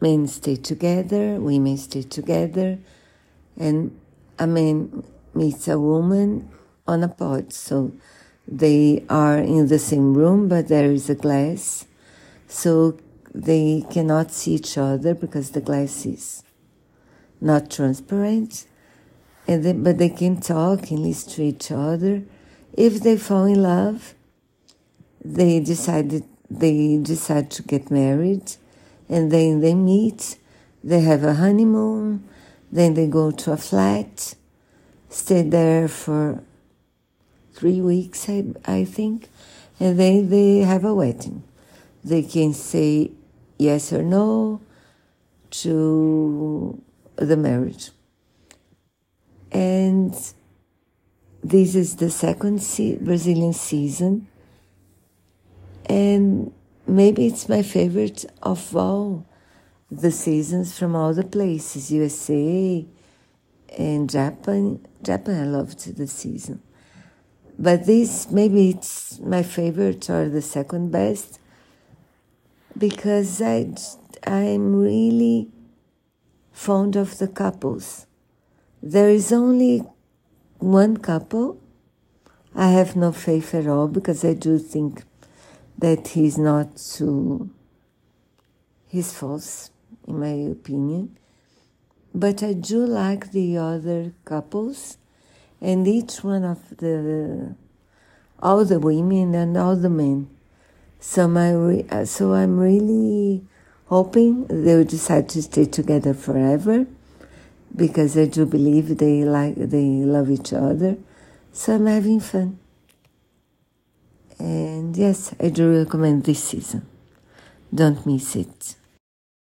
men stay together, women stay together, and a man meets a woman on a pod. So they are in the same room, but there is a glass. So they cannot see each other because the glass is not transparent. And they, but they can talk and listen to each other. If they fall in love, they decided they decide to get married, and then they meet. They have a honeymoon. Then they go to a flat, stay there for three weeks, I, I think, and then they have a wedding. They can say yes or no to the marriage. And this is the second se- Brazilian season, and maybe it's my favorite of all the seasons from all the places USA and Japan. Japan, I loved the season. But this, maybe it's my favorite or the second best because I, I'm really fond of the couples. There is only one couple. I have no faith at all because I do think that he's not too, he's false, in my opinion. But I do like the other couples and each one of the all the women and all the men. So my so I'm really hoping they'll decide to stay together forever, because I do believe they like they love each other. So I'm having fun. And yes, I do recommend this season. Don't miss it.